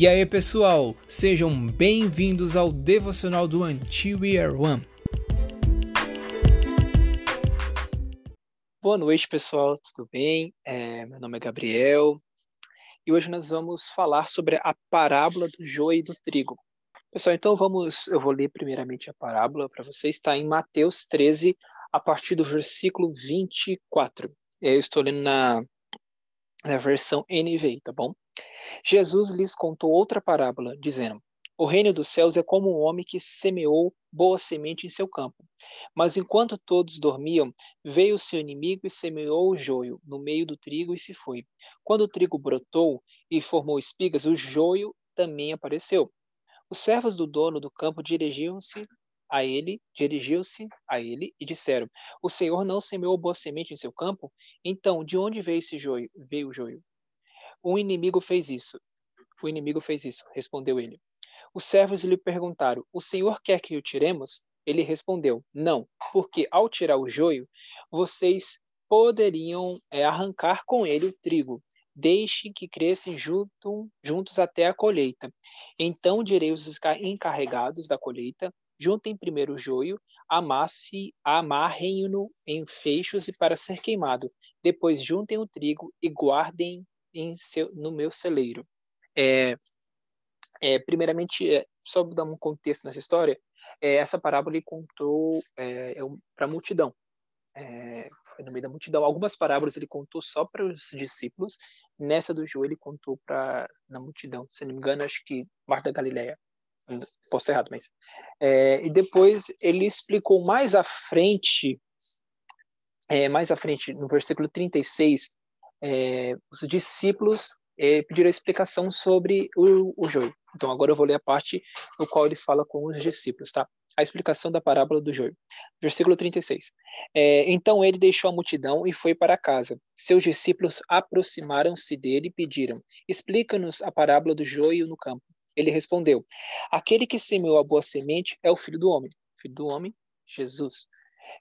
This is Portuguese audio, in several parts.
E aí, pessoal, sejam bem-vindos ao devocional do Until We Are One. Boa noite, pessoal, tudo bem? É, meu nome é Gabriel e hoje nós vamos falar sobre a parábola do joio e do trigo. Pessoal, então vamos, eu vou ler primeiramente a parábola para vocês, está em Mateus 13, a partir do versículo 24. Eu estou lendo na, na versão NVI, tá bom? Jesus lhes contou outra parábola, dizendo: O reino dos céus é como um homem que semeou boa semente em seu campo. Mas enquanto todos dormiam, veio o seu inimigo e semeou o joio no meio do trigo e se foi. Quando o trigo brotou e formou espigas, o joio também apareceu. Os servos do dono do campo dirigiam-se a ele, dirigiu-se a ele e disseram: O Senhor não semeou boa semente em seu campo? Então, de onde veio esse joio? Veio o joio. O inimigo fez isso. O inimigo fez isso, respondeu ele. Os servos lhe perguntaram: O senhor quer que o tiremos? Ele respondeu: Não, porque ao tirar o joio, vocês poderiam é, arrancar com ele o trigo. Deixem que cresçam junto, juntos até a colheita. Então direi aos encarregados da colheita: juntem primeiro o joio, amasse, amarrem-no em feixes e para ser queimado. Depois juntem o trigo e guardem em seu, no meu celeiro. É, é, primeiramente, é, só dar um contexto nessa história, é, essa parábola ele contou é, é para a multidão. Foi no meio da multidão. Algumas parábolas ele contou só para os discípulos. Nessa do João ele contou para na multidão. Se não me engano, acho que Marta Galileia. Posso estar errado, mas. É, e depois ele explicou mais à frente, é, mais à frente, no versículo 36, é, os discípulos é, pediram explicação sobre o, o joio. Então, agora eu vou ler a parte no qual ele fala com os discípulos, tá? A explicação da parábola do joio. Versículo 36. É, então ele deixou a multidão e foi para casa. Seus discípulos aproximaram-se dele e pediram: Explica-nos a parábola do joio no campo. Ele respondeu: Aquele que semeou a boa semente é o filho do homem. Filho do homem, Jesus.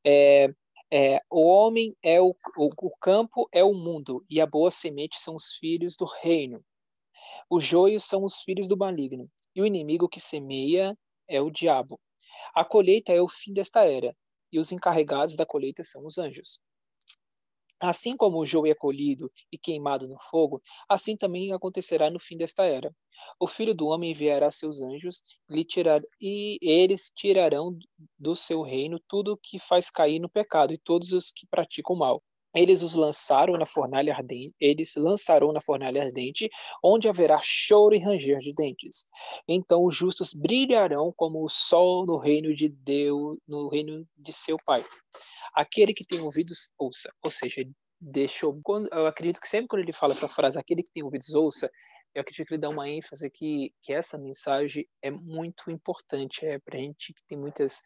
É, é, o homem é o, o, o campo é o mundo, e a boa semente são os filhos do reino. Os joios são os filhos do maligno, e o inimigo que semeia é o diabo. A colheita é o fim desta era, e os encarregados da colheita são os anjos. Assim como o joio é colhido e queimado no fogo, assim também acontecerá no fim desta era. O filho do homem enviará seus anjos tirar, e eles tirarão do seu reino tudo que faz cair no pecado e todos os que praticam mal. Eles os lançaram na fornalha ardente, eles lançarão na fornalha ardente, onde haverá choro e ranger de dentes. Então os justos brilharão como o sol no reino de Deus, no reino de seu Pai. Aquele que tem ouvidos, ouça. Ou seja, deixou. Eu acredito que sempre quando ele fala essa frase, aquele que tem ouvidos, ouça, eu acredito que ele dá uma ênfase que, que essa mensagem é muito importante. É a gente que tem muitas,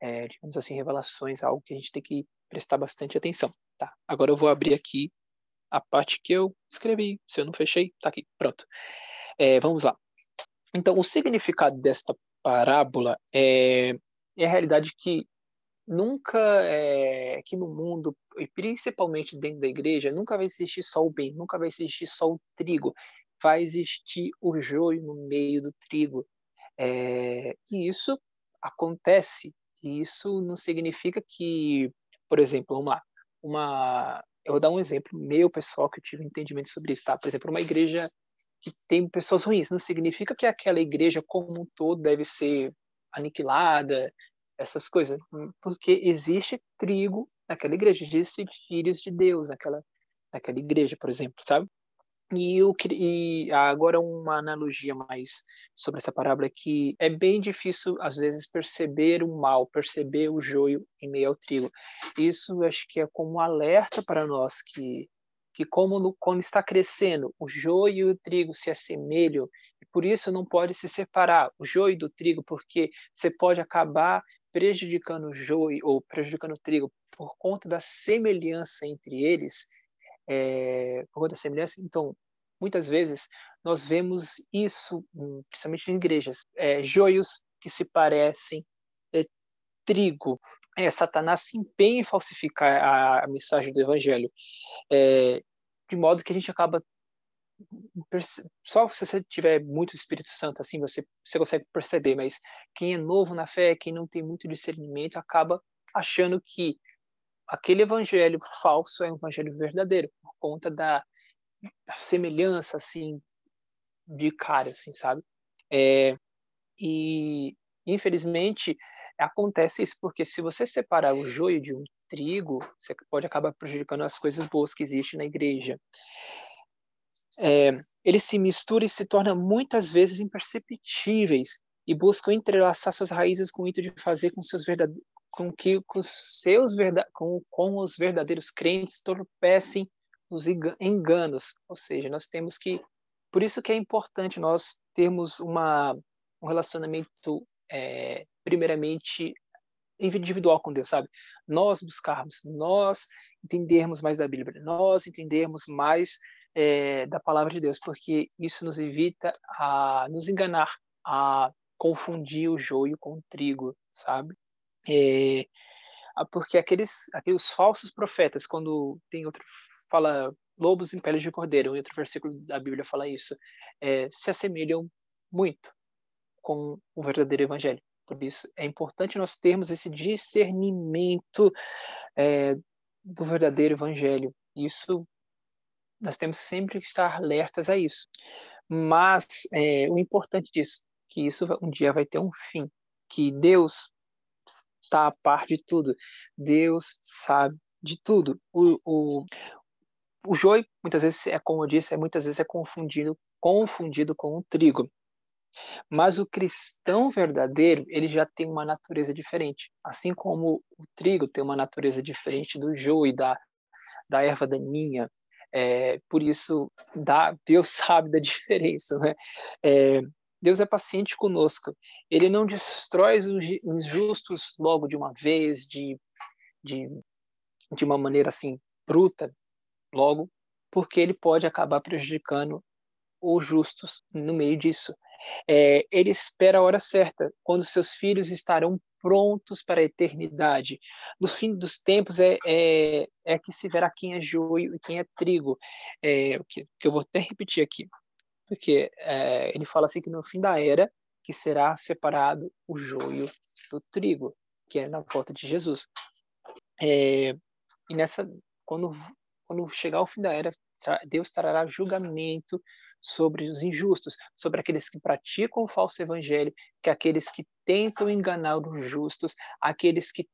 é, digamos assim, revelações, algo que a gente tem que prestar bastante atenção. Tá, agora eu vou abrir aqui a parte que eu escrevi. Se eu não fechei, tá aqui, pronto. É, vamos lá. Então, o significado desta parábola é, é a realidade que nunca é, aqui no mundo e principalmente dentro da igreja nunca vai existir só o bem, nunca vai existir só o trigo, vai existir o joio no meio do trigo. É, e isso acontece. E isso não significa que, por exemplo, uma, uma, eu vou dar um exemplo meu pessoal que eu tive entendimento sobre isso, tá? Por exemplo, uma igreja que tem pessoas ruins, não significa que aquela igreja como um todo deve ser aniquilada, essas coisas, porque existe trigo naquela igreja, existe filhos de Deus naquela, naquela igreja, por exemplo, sabe? E, eu, e agora uma analogia mais sobre essa parábola que é bem difícil, às vezes, perceber o mal, perceber o joio em meio ao trigo. Isso acho que é como um alerta para nós que, que como no, quando está crescendo, o joio e o trigo se assemelham, e por isso não pode se separar o joio do trigo, porque você pode acabar prejudicando o joio ou prejudicando o trigo por conta da semelhança entre eles, é, por conta da semelhança, então, muitas vezes nós vemos isso, hum, principalmente em igrejas, é, joios que se parecem é, trigo. É, Satanás se empenha em falsificar a, a mensagem do evangelho, de modo que a gente acaba só se você tiver muito Espírito Santo assim você você consegue perceber, mas quem é novo na fé, quem não tem muito discernimento, acaba achando que aquele evangelho falso é um evangelho verdadeiro por conta da, da semelhança assim de cara, assim, sabe? É, e infelizmente acontece isso porque se você separar o joio de um trigo, você pode acabar prejudicando as coisas boas que existem na igreja. É, ele se mistura e se torna muitas vezes imperceptíveis e buscam entrelaçar suas raízes com o intuito de fazer com seus verdadeiros com que com seus verda com, com os verdadeiros crentes torpecem os enganos, ou seja, nós temos que por isso que é importante nós termos uma um relacionamento é, primeiramente individual com Deus, sabe? Nós buscarmos, nós entendermos mais da Bíblia, nós entendermos mais é, da palavra de Deus, porque isso nos evita a nos enganar, a confundir o joio com o trigo, sabe? É, porque aqueles, aqueles falsos profetas, quando tem outro fala lobos em peles de cordeiro, em outro versículo da Bíblia fala isso, é, se assemelham muito com o verdadeiro evangelho. Por isso é importante nós termos esse discernimento é, do verdadeiro evangelho. Isso nós temos sempre que estar alertas a isso. Mas é, o importante disso, que isso um dia vai ter um fim, que Deus está a par de tudo, Deus sabe de tudo. O, o, o joio, muitas vezes, é como eu disse, é, muitas vezes é confundido, confundido com o trigo. Mas o cristão verdadeiro, ele já tem uma natureza diferente. Assim como o trigo tem uma natureza diferente do joio, da, da erva daninha. É, por isso, dá, Deus sabe da diferença. Né? É, Deus é paciente conosco. Ele não destrói os justos logo de uma vez, de, de, de uma maneira assim bruta, logo, porque ele pode acabar prejudicando os justos no meio disso. É, ele espera a hora certa, quando seus filhos estarão prontos para a eternidade. No fim dos tempos é, é, é que se verá quem é joio e quem é trigo. É, que, que eu vou até repetir aqui, porque é, ele fala assim que no fim da era que será separado o joio do trigo, que é na volta de Jesus. É, e nessa, quando, quando chegar o fim da era, Deus trará julgamento sobre os injustos, sobre aqueles que praticam o falso evangelho, que aqueles que tentam enganar os justos, aqueles que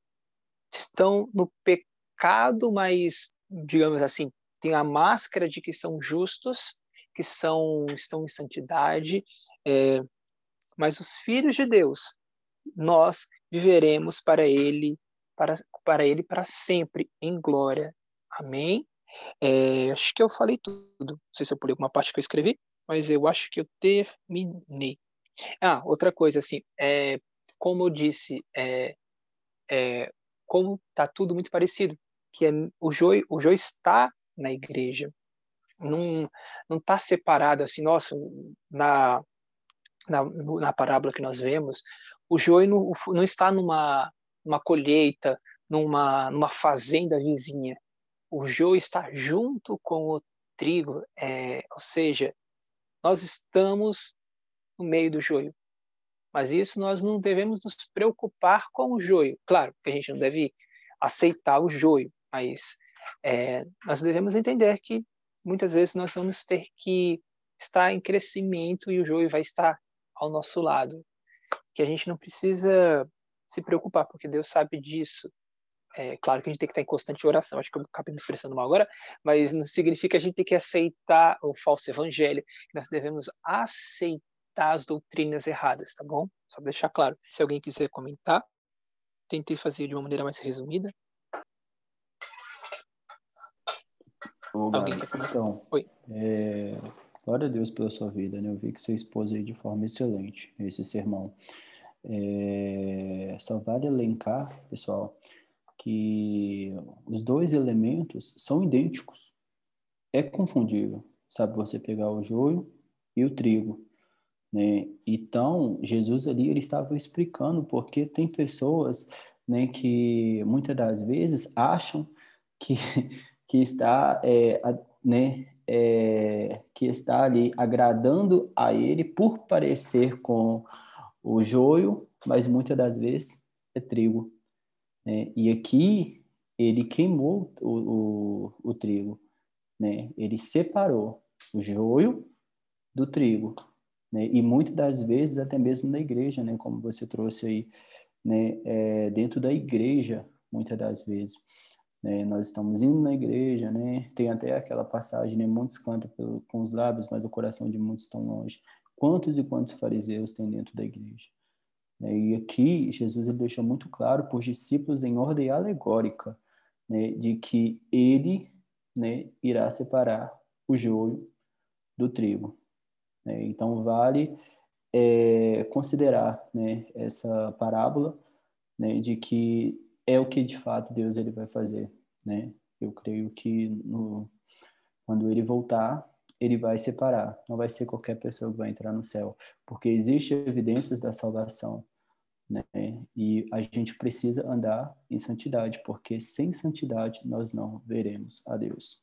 estão no pecado, mas, digamos assim, têm a máscara de que são justos, que são estão em santidade, é, mas os filhos de Deus, nós viveremos para Ele, para, para Ele para sempre em glória. Amém? É, acho que eu falei tudo. Não sei se eu pulei alguma parte que eu escrevi, mas eu acho que eu terminei. Ah, outra coisa, assim, é, como eu disse, é, é, como está tudo muito parecido, que é, o joio, o joio está na igreja, não não está separado assim, nossa, na, na, na parábola que nós vemos, o joio não, não está numa, numa colheita, numa, numa fazenda vizinha, o joio está junto com o trigo, é, ou seja, nós estamos no meio do joio. Mas isso nós não devemos nos preocupar com o joio. Claro que a gente não deve aceitar o joio, mas é, nós devemos entender que muitas vezes nós vamos ter que estar em crescimento e o joio vai estar ao nosso lado. Que a gente não precisa se preocupar, porque Deus sabe disso. É claro que a gente tem que estar em constante oração, acho que eu acabei me expressando mal agora, mas não significa que a gente tem que aceitar o falso evangelho, nós devemos aceitar as doutrinas erradas, tá bom? Só para deixar claro. Se alguém quiser comentar, tentei fazer de uma maneira mais resumida. Alguém quer? Então, Oi. É... Glória a Deus pela sua vida, né? Eu vi que você expôs aí de forma excelente esse sermão. É... Só vale elencar, pessoal, que os dois elementos são idênticos. É confundível, sabe? Você pegar o joio e o trigo. Né? Então, Jesus ali ele estava explicando porque tem pessoas né, que muitas das vezes acham que, que está é, a, né, é, que está ali agradando a ele por parecer com o joio, mas muitas das vezes é trigo. Né? E aqui ele queimou o, o, o trigo, né? ele separou o joio do trigo. Né? E muitas das vezes, até mesmo na igreja, né? como você trouxe aí, né? É, dentro da igreja, muitas das vezes. Né? Nós estamos indo na igreja, né? tem até aquela passagem, né? muitos cantam com os lábios, mas o coração de muitos estão longe. Quantos e quantos fariseus tem dentro da igreja? Né? E aqui Jesus ele deixou muito claro para os discípulos em ordem alegórica né? de que ele né, irá separar o joio do trigo. Né? Então vale é, considerar né, essa parábola né, de que é o que de fato Deus ele vai fazer, né? Eu creio que no, quando ele voltar, ele vai separar. Não vai ser qualquer pessoa que vai entrar no céu, porque existem evidências da salvação, né? E a gente precisa andar em santidade, porque sem santidade nós não veremos a Deus.